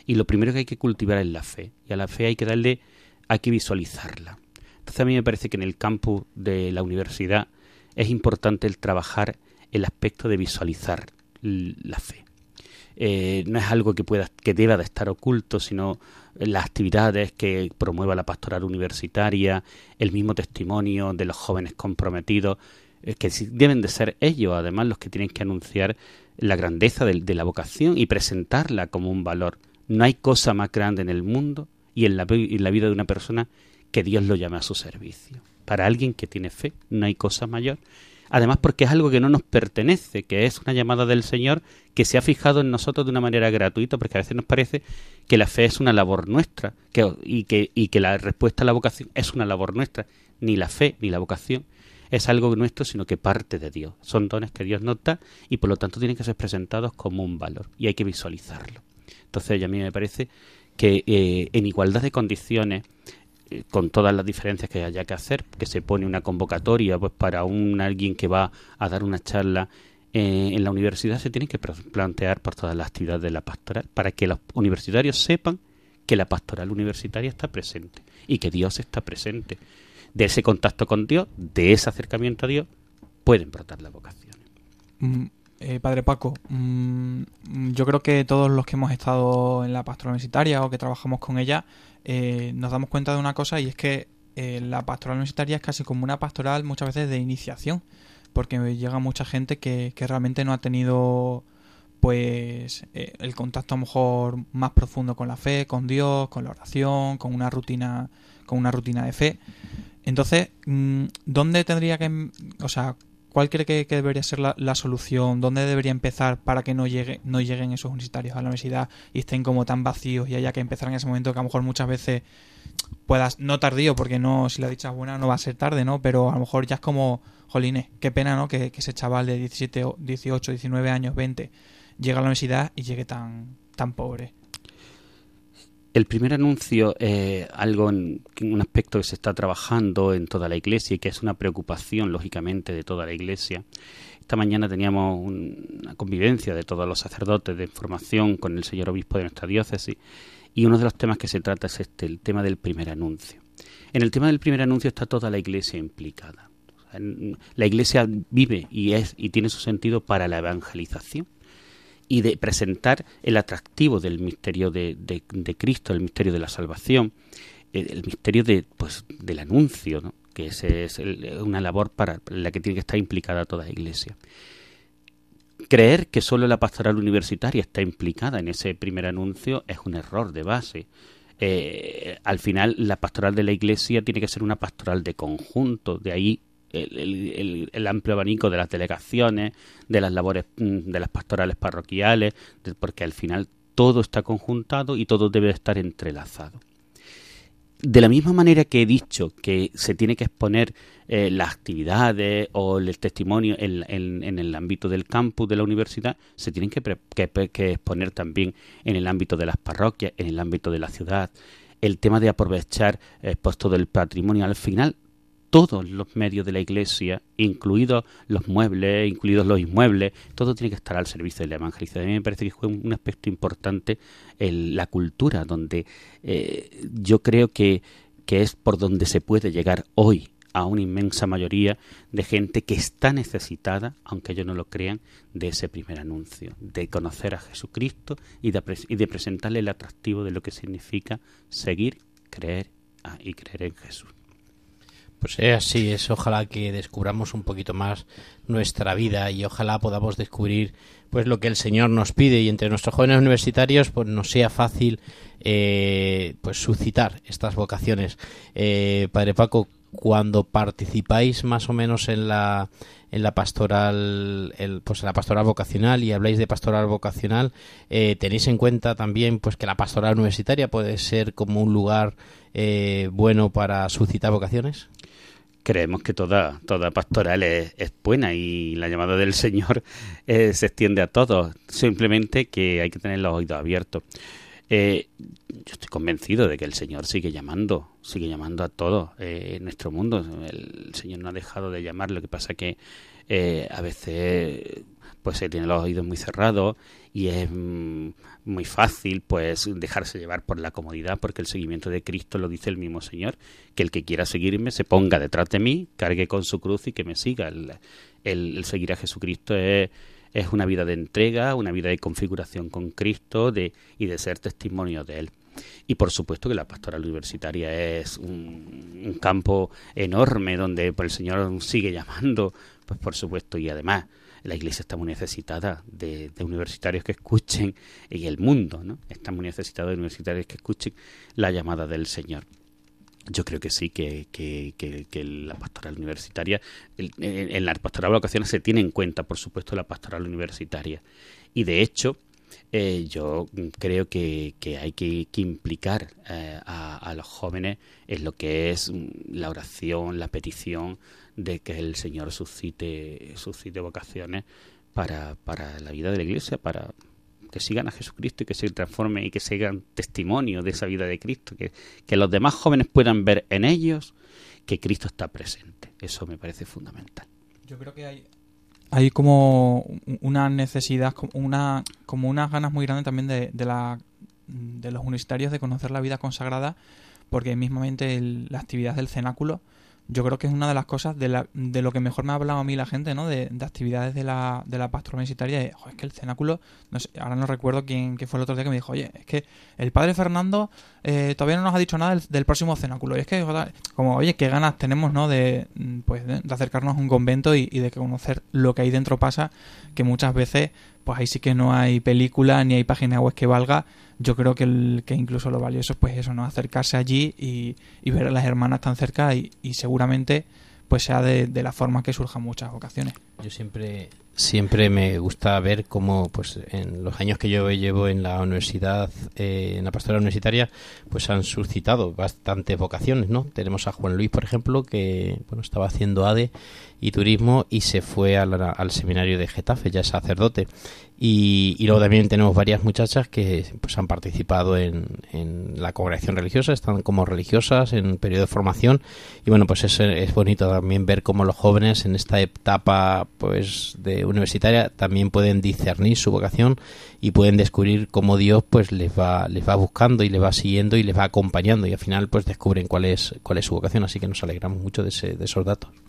Speaker 6: y lo primero que hay que cultivar es la fe y a la fe hay que darle hay que visualizarla. Entonces a mí me parece que en el campus de la universidad es importante el trabajar el aspecto de visualizar la fe. Eh, no es algo que pueda que deba de estar oculto, sino las actividades que promueva la pastoral universitaria, el mismo testimonio de los jóvenes comprometidos, eh, que deben de ser ellos, además, los que tienen que anunciar la grandeza de la vocación y presentarla como un valor. No hay cosa más grande en el mundo y en la, vida de una persona que Dios lo llame a su servicio. Para alguien que tiene fe no hay cosa mayor. Además porque es algo que no nos pertenece, que es una llamada del Señor que se ha fijado en nosotros de una manera gratuita, porque a veces nos parece que la fe es una labor nuestra y, que, y que la respuesta a la vocación es una labor nuestra. Ni la fe ni la vocación es algo nuestro, sino que parte de Dios. Son dones que Dios nos da y por lo tanto tienen que ser presentados como un valor y hay que visualizarlo. Entonces, a mí me parece que eh, en igualdad de condiciones eh, con todas las diferencias que haya que hacer, que se pone una convocatoria pues para un alguien que va a dar una charla eh, en la universidad, se tiene que plantear por todas las actividades de la pastoral para que los universitarios sepan que la pastoral universitaria está presente y que Dios está presente. De ese contacto con Dios, de ese acercamiento a Dios, pueden brotar las vocaciones.
Speaker 3: Mm, eh, padre Paco, mm, yo creo que todos los que hemos estado en la pastoral universitaria o que trabajamos con ella eh, nos damos cuenta de una cosa y es que eh, la pastoral universitaria es casi como una pastoral muchas veces de iniciación, porque llega mucha gente que, que realmente no ha tenido pues el contacto a lo mejor más profundo con la fe, con Dios, con la oración, con una rutina, con una rutina de fe. Entonces, mm, ¿dónde tendría que, o sea, ¿Cuál cree que, debería ser la, solución? ¿Dónde debería empezar para que no, llegue, no lleguen esos universitarios a la universidad y estén como tan vacíos y haya que empezar en ese momento que a lo mejor muchas veces puedas, no tardío, porque no, si la dicha es buena no va a ser tarde, ¿no? Pero a lo mejor ya es como, jolines, qué pena, ¿no? Que, ese chaval de 17, 18, 19 años, 20, llega a la universidad y llegue tan, tan pobre.
Speaker 6: El primer anuncio es algo en, un aspecto que se está trabajando en toda la iglesia y que es una preocupación, lógicamente, de toda la iglesia. Esta mañana teníamos una convivencia de todos los sacerdotes de formación con el señor obispo de nuestra diócesis y uno de los temas que se trata es este, el tema del primer anuncio. En el tema del primer anuncio está toda la iglesia implicada. La iglesia vive y es y tiene su sentido para la evangelización y de presentar el atractivo del misterio de, Cristo, el misterio de la salvación, el, misterio de, pues, del anuncio, ¿no? que es, es una labor para la que tiene que estar implicada toda la Iglesia. Creer que solo la pastoral universitaria está implicada en ese primer anuncio es un error de base. Eh, al final, la pastoral de la Iglesia tiene que ser una pastoral de conjunto, de ahí el, amplio abanico de las delegaciones, de las labores mm, de las pastorales parroquiales, porque al final todo está conjuntado y todo debe estar entrelazado. De la misma manera que he dicho que se tiene que exponer eh, las actividades o el testimonio en, el ámbito del campus de la universidad, se tienen que, exponer también en el ámbito de las parroquias, en el ámbito de la ciudad, el tema de aprovechar eh, pues, todo el patrimonio. Al final, todos los medios de la iglesia, incluidos los muebles, incluidos los inmuebles, todo tiene que estar al servicio de la evangelización. A mí me parece que fue un aspecto importante la cultura, donde eh, yo creo que, que es por donde se puede llegar hoy a una inmensa mayoría de gente que está necesitada, aunque ellos no lo crean, de ese primer anuncio, de conocer a Jesucristo y de, y de presentarle el atractivo de lo que significa seguir, creer y creer en Jesús.
Speaker 2: Pues es así, es ojalá que descubramos un poquito más nuestra vida y ojalá podamos descubrir pues lo que el Señor nos pide y entre nuestros jóvenes universitarios pues nos sea fácil eh, pues suscitar estas vocaciones. Eh, Padre Paco, cuando participáis más o menos en la en la pastoral el, pues en la pastoral vocacional y habláis de pastoral vocacional eh, tenéis en cuenta también pues que la pastoral universitaria puede ser como un lugar eh, bueno para suscitar vocaciones
Speaker 6: creemos que toda, toda pastoral es, buena y la llamada del Señor eh, se extiende a todos. Simplemente que hay que tener los oídos abiertos. Eh, yo estoy convencido de que el Señor sigue llamando, sigue llamando a todos eh, en nuestro mundo. El Señor no ha dejado de llamar. Lo que pasa que a veces pues se tiene los oídos muy cerrados y es mm, muy fácil pues dejarse llevar por la comodidad porque el seguimiento de Cristo lo dice el mismo Señor que el que quiera seguirme se ponga detrás de mí cargue con su cruz y que me siga. El, seguir a Jesucristo es, es una vida de entrega una vida de configuración con Cristo de, y de ser testimonio de él. Y por supuesto que la pastoral universitaria es un, un campo enorme donde pues, el Señor sigue llamando pues por supuesto y además la iglesia está muy necesitada de, universitarios que escuchen, y el mundo ¿no? está muy necesitado de universitarios que escuchen la llamada del Señor. Yo creo que sí, que, la pastoral universitaria, en, la pastoral vocacional se tiene en cuenta, por supuesto, la pastoral universitaria. Y de hecho, eh, yo creo que, hay que, implicar eh, a, a, los jóvenes en lo que es mm, la oración, la petición, de que el Señor suscite, suscite vocaciones para, para la vida de la iglesia, para que sigan a Jesucristo y que se transformen y que sigan testimonio de esa vida de Cristo, que, que los demás jóvenes puedan ver en ellos que Cristo está presente. Eso me parece fundamental.
Speaker 3: Yo creo que hay, hay como una necesidad, una, como unas ganas muy grandes también de, de, la, de los universitarios de conocer la vida consagrada, porque mismamente la actividad del cenáculo yo creo que es una de las cosas de, la, de lo que mejor me ha hablado a mí la gente, ¿no? De, actividades de la, de la pastoral universitaria. es que el cenáculo, no sé, ahora no recuerdo quién fue el otro día que me dijo, oye, es que el padre Fernando eh, todavía no nos ha dicho nada del, próximo cenáculo. Y es que, como, oye, qué ganas tenemos, ¿no? De, pues, de, acercarnos a un convento y, y de conocer lo que ahí dentro pasa, que muchas veces, pues ahí sí que no hay película ni hay página web que valga yo creo que, el, que incluso lo valioso es pues eso, ¿no? Acercarse allí y, y ver a las hermanas tan cerca y, y seguramente pues sea de, de, la forma que surjan muchas ocasiones.
Speaker 2: Yo siempre siempre me gusta ver cómo, pues, en los años que yo llevo en la universidad, eh, en la pastora universitaria, pues han suscitado bastantes vocaciones, ¿no? Tenemos a Juan Luis, por ejemplo, que, bueno, estaba haciendo ADE y turismo y se fue al, al seminario de Getafe, ya es sacerdote. Y, y, luego también tenemos varias muchachas que pues han participado en, en, la congregación religiosa, están como religiosas en periodo de formación y bueno pues es, es bonito también ver cómo los jóvenes en esta etapa pues de universitaria también pueden discernir su vocación y pueden descubrir cómo Dios pues les va les va buscando y les va siguiendo y les va acompañando y al final pues descubren cuál es cuál es su vocación así que nos alegramos mucho de, ese, de esos datos.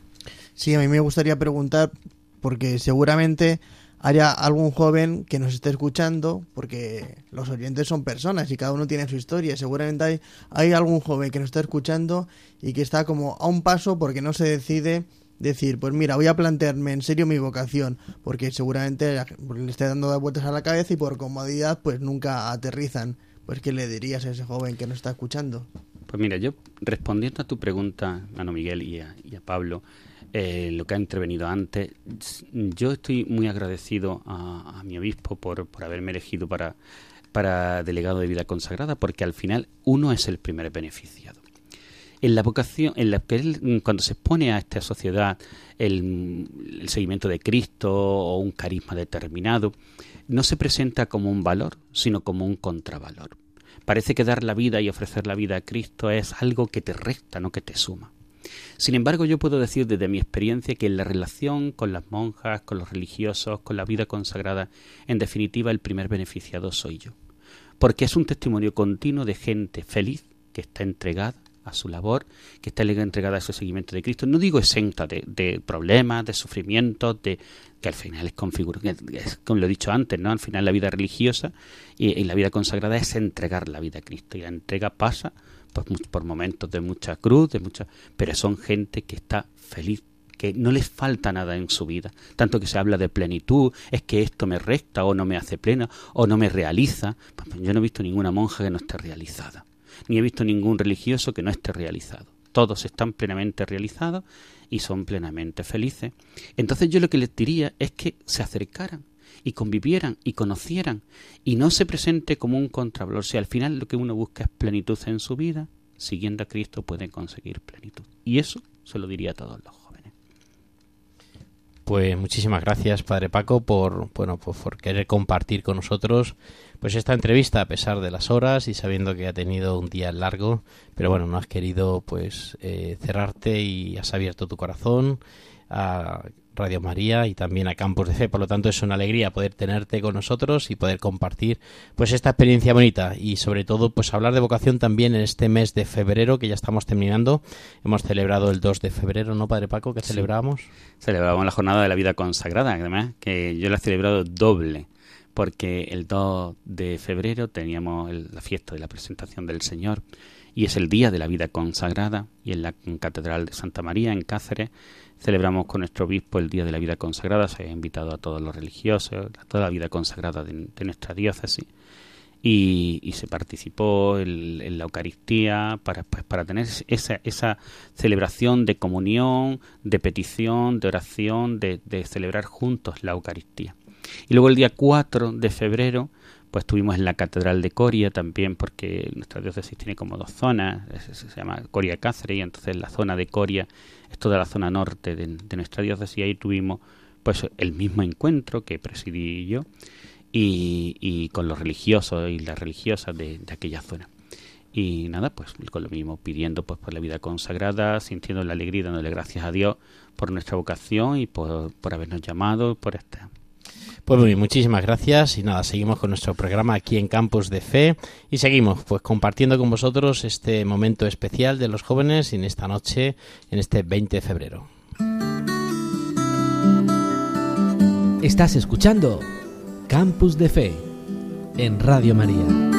Speaker 4: Sí, a mí me gustaría preguntar porque seguramente haya algún joven que nos esté escuchando, porque los oyentes son personas y cada uno tiene su historia. Seguramente hay, algún joven que nos está escuchando y que está como a un paso porque no se decide decir, pues mira, voy a plantearme en serio mi vocación, porque seguramente le esté dando vueltas a la cabeza y por comodidad pues nunca aterrizan. Pues ¿qué le dirías a ese joven que nos está escuchando?
Speaker 6: Pues mira, yo respondiendo a tu pregunta, Mano Miguel y a Pablo, eh, lo que ha intervenido antes. Yo estoy muy agradecido a, mi obispo por, por, haberme elegido para, para delegado de vida consagrada, porque al final uno es el primer beneficiado. En la vocación, en la que él, cuando se expone a esta sociedad el, el seguimiento de Cristo o un carisma determinado, no se presenta como un valor, sino como un contravalor. Parece que dar la vida y ofrecer la vida a Cristo es algo que te resta, no que te suma. Sin embargo, yo puedo decir desde mi experiencia que en la relación con las monjas, con los religiosos, con la vida consagrada, en definitiva el primer beneficiado soy yo. Porque es un testimonio continuo de gente feliz que está entregada a su labor, que está entregada a su seguimiento de Cristo. No digo exenta de, de problemas, de sufrimientos, de que al final es configurar, como lo he dicho antes, ¿no? Al final la vida religiosa y, y la vida consagrada es entregar la vida a Cristo y la entrega pasa por, momentos de mucha cruz, de mucha, pero son gente que está feliz, que no les falta nada en su vida. Tanto que se habla de plenitud, es que esto me resta o no me hace plena o no me realiza. Yo no he visto ninguna monja que no esté realizada, ni he visto ningún religioso que no esté realizado. Todos están plenamente realizados y son plenamente felices. Entonces yo lo que les diría es que se acercaran y convivieran y conocieran y no se presente como un contravalor. Si al final lo que uno busca es plenitud en su vida, siguiendo a Cristo pueden conseguir plenitud. Y eso se lo diría a todos los jóvenes.
Speaker 2: Pues muchísimas gracias, Padre Paco, por bueno, pues por querer compartir con nosotros pues esta entrevista a pesar de las horas y sabiendo que ha tenido un día largo, pero bueno, no has querido pues eh, cerrarte y has abierto tu corazón a Radio María y también a Campus de Fe. Por lo tanto, es una alegría poder tenerte con nosotros y poder compartir pues esta experiencia bonita y sobre todo pues hablar de vocación también en este mes de febrero que ya estamos terminando. Hemos celebrado el 2 de febrero, ¿no, Padre Paco? que sí. celebramos?
Speaker 6: Celebramos la jornada de la vida consagrada, además que yo la he celebrado doble porque el 2 de febrero teníamos el, la fiesta de la presentación del Señor y es el día de la vida consagrada y en la Catedral de Santa María en Cáceres celebramos con nuestro obispo el Día de la Vida Consagrada, se ha invitado a todos los religiosos, a toda la vida consagrada de, nuestra diócesis y, y se participó en, en, la Eucaristía para, pues, para tener esa, esa celebración de comunión, de petición, de oración, de, de celebrar juntos la Eucaristía. Y luego el día 4 de febrero pues estuvimos en la Catedral de Coria también, porque nuestra diócesis tiene como dos zonas, se llama Coria Cáceres, y entonces la zona de Coria es toda la zona norte de, de nuestra diócesis, ahí tuvimos pues el mismo encuentro que presidí yo, y, y con los religiosos y las religiosas de, de, aquella zona. Y nada, pues con lo mismo, pidiendo pues por la vida consagrada, sintiendo la alegría, dándole gracias a Dios por nuestra vocación y por, por habernos llamado, por esta
Speaker 2: pues muy muchísimas gracias y nada, seguimos con nuestro programa aquí en Campus de Fe y seguimos pues compartiendo con vosotros este momento especial de los jóvenes en esta noche, en este 20 de febrero.
Speaker 7: Estás escuchando Campus de Fe en Radio María.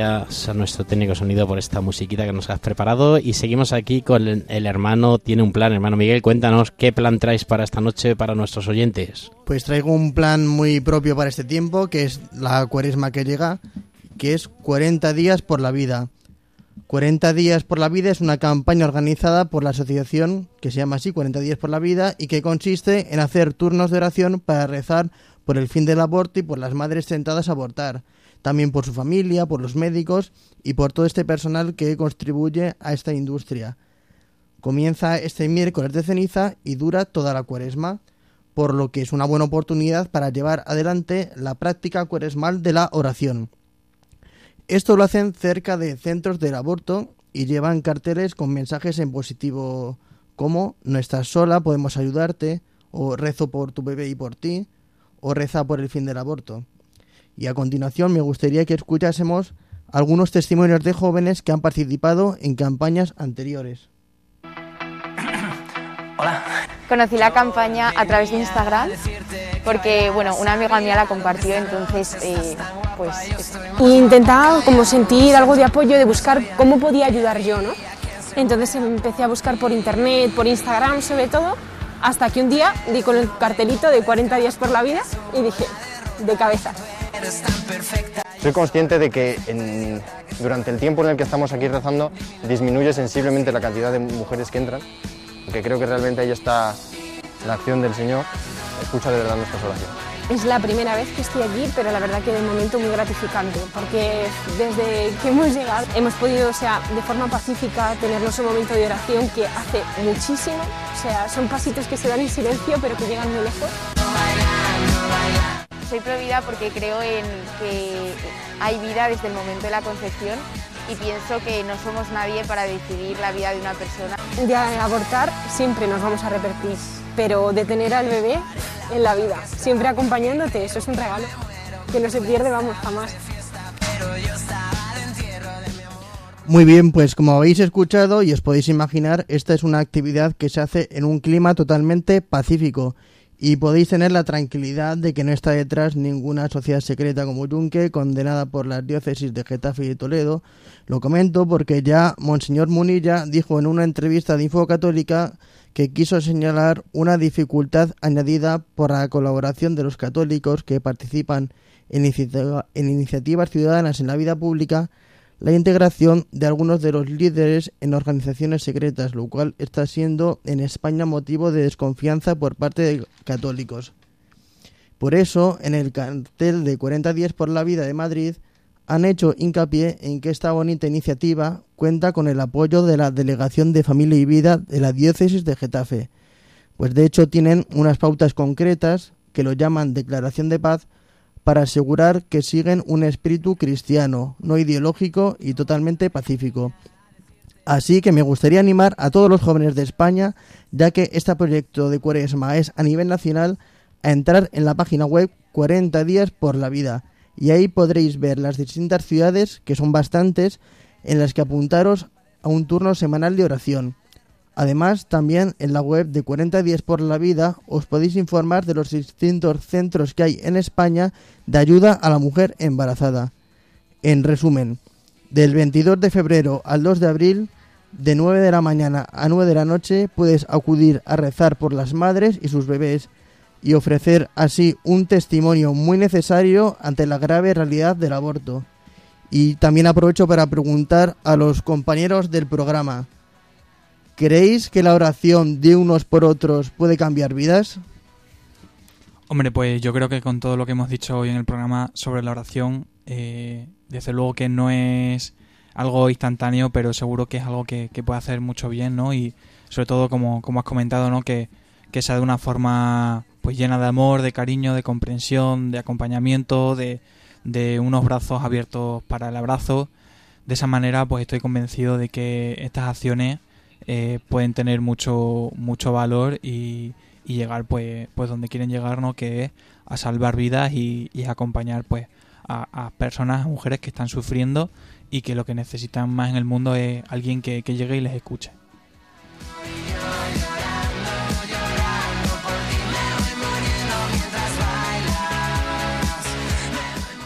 Speaker 2: A nuestro técnico sonido por esta musiquita que nos has preparado. Y seguimos aquí con el, el hermano Tiene un plan. Hermano Miguel, cuéntanos qué plan traes para esta noche para nuestros oyentes.
Speaker 4: Pues traigo un plan muy propio para este tiempo, que es la cuaresma que llega, que es 40 días por la vida. 40 días por la vida es una campaña organizada por la asociación que se llama así 40 días por la vida y que consiste en hacer turnos de oración para rezar por el fin del aborto y por las madres tentadas a abortar, también por su familia, por los médicos y por todo este personal que contribuye a esta industria. Comienza este miércoles de ceniza y dura toda la cuaresma, por lo que es una buena oportunidad para llevar adelante la práctica cuaresmal de la oración. Esto lo hacen cerca de centros del aborto y llevan carteles con mensajes en positivo como no estás sola, podemos ayudarte, o rezo por tu bebé y por ti, o reza por el fin del aborto. Y a continuación me gustaría que escuchásemos algunos testimonios de jóvenes que han participado en campañas anteriores.
Speaker 19: Conocí la campaña a través de Instagram porque, bueno, una amiga mía la compartió, entonces, eh, pues...
Speaker 20: Y intentaba como sentir algo de apoyo, de buscar cómo podía ayudar yo, ¿no? Entonces empecé a buscar por internet, por Instagram sobre todo, hasta que un día di con el cartelito de 40 días por la vida y dije, de cabeza.
Speaker 21: Soy consciente de que durante el tiempo en el que estamos aquí rezando disminuye sensiblemente la cantidad de mujeres que entran, porque creo que realmente ahí está la acción del Señor. Escucha de verdad nuestras oraciones.
Speaker 20: Es la primera vez que estoy aquí, pero la verdad que de momento muy gratificante, porque desde que hemos llegado hemos podido, o sea, de forma pacífica, tenernos un momento de oración que hace muchísimo, o sea, son pasitos que se dan en silencio, pero que llegan muy lejos.
Speaker 19: Soy provida porque creo en que hay vida desde el momento de la concepción y pienso que no somos nadie para decidir la vida de una persona.
Speaker 20: De abortar siempre nos vamos a arrepentir, pero de tener al bebé en la vida, siempre acompañándote, eso es un regalo, que no se pierde, vamos, jamás.
Speaker 4: Muy bien, pues como habéis escuchado y os podéis imaginar, esta es una actividad que se hace en un clima totalmente pacífico y podéis tener la tranquilidad de que no está detrás ninguna sociedad secreta como Yunque, condenada por las diócesis de Getafe y Toledo. Lo comento porque ya Monseñor Munilla dijo en una entrevista de Info Católica que quiso señalar una dificultad añadida por la colaboración de los católicos que participan en iniciativas ciudadanas en la vida pública la integración de algunos de los líderes en organizaciones secretas, lo cual está siendo en España motivo de desconfianza por parte de católicos. Por eso, en el cartel de 40 días por la vida de Madrid, han hecho hincapié en que esta bonita iniciativa cuenta con el apoyo de la Delegación de Familia y Vida de la Diócesis de Getafe, pues de hecho tienen unas pautas concretas que lo llaman Declaración de Paz para asegurar que siguen un espíritu cristiano, no ideológico y totalmente pacífico. Así que me gustaría animar a todos los jóvenes de España, ya que este proyecto de Cuaresma es a nivel nacional, a entrar en la página web 40 días por la vida y ahí podréis ver las distintas ciudades, que son bastantes, en las que apuntaros a un turno semanal de oración. Además, también en la web de 40 días por la vida os podéis informar de los distintos centros que hay en España de ayuda a la mujer embarazada. En resumen, del 22 de febrero al 2 de abril, de 9 de la mañana a 9 de la noche, puedes acudir a rezar por las madres y sus bebés y ofrecer así un testimonio muy necesario ante la grave realidad del aborto. Y también aprovecho para preguntar a los compañeros del programa, ¿creéis que la oración de unos por otros puede cambiar vidas?
Speaker 3: Hombre, pues yo creo que con todo lo que hemos dicho hoy en el programa sobre la oración, eh, desde luego que no es algo instantáneo, pero seguro que es algo que, que puede hacer mucho bien, ¿no? Y sobre todo, como, como has comentado, ¿no? Que, que sea de una forma pues llena de amor, de cariño, de comprensión, de acompañamiento, de, de unos brazos abiertos para el abrazo. De esa manera, pues estoy convencido de que estas acciones eh, pueden tener mucho, mucho valor y, llegar pues, pues donde quieren llegar, ¿no? Que es a salvar vidas y, y acompañar pues a, personas, a mujeres que están sufriendo y que lo que necesitan más en el mundo es alguien que llegue y les escuche.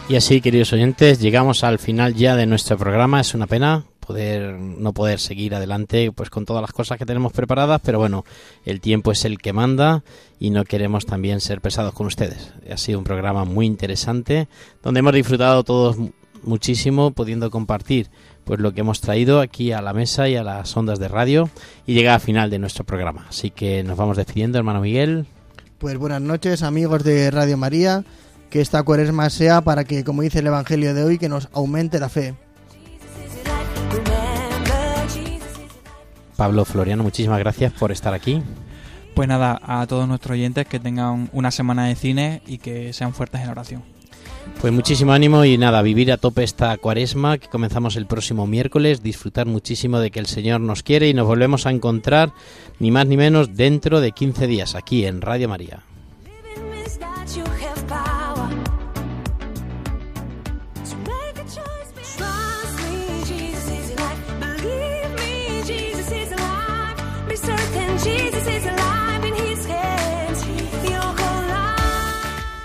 Speaker 2: Y así, queridos oyentes, llegamos al final ya de nuestro programa. Es una pena poder no poder seguir adelante pues con todas las cosas que tenemos preparadas, pero bueno, el tiempo es el que manda y no queremos también ser pesados con ustedes. Ha sido un programa muy interesante donde hemos disfrutado todos muchísimo pudiendo compartir pues lo que hemos traído aquí a la mesa y a las ondas de radio y llega al final de nuestro programa. Así que nos vamos despidiendo, hermano Miguel.
Speaker 4: Pues buenas noches, amigos de Radio María. Que esta cuaresma sea para que, como dice el Evangelio de hoy, que nos aumente la fe.
Speaker 2: Pablo Floriano, muchísimas gracias por estar aquí.
Speaker 3: Pues nada, a todos nuestros oyentes que tengan una semana de cine y que sean fuertes en oración.
Speaker 2: Pues muchísimo ánimo y nada, vivir a tope esta cuaresma que comenzamos el próximo miércoles, disfrutar muchísimo de que el Señor nos quiere y nos volvemos a encontrar ni más ni menos dentro de 15 días aquí en Radio María.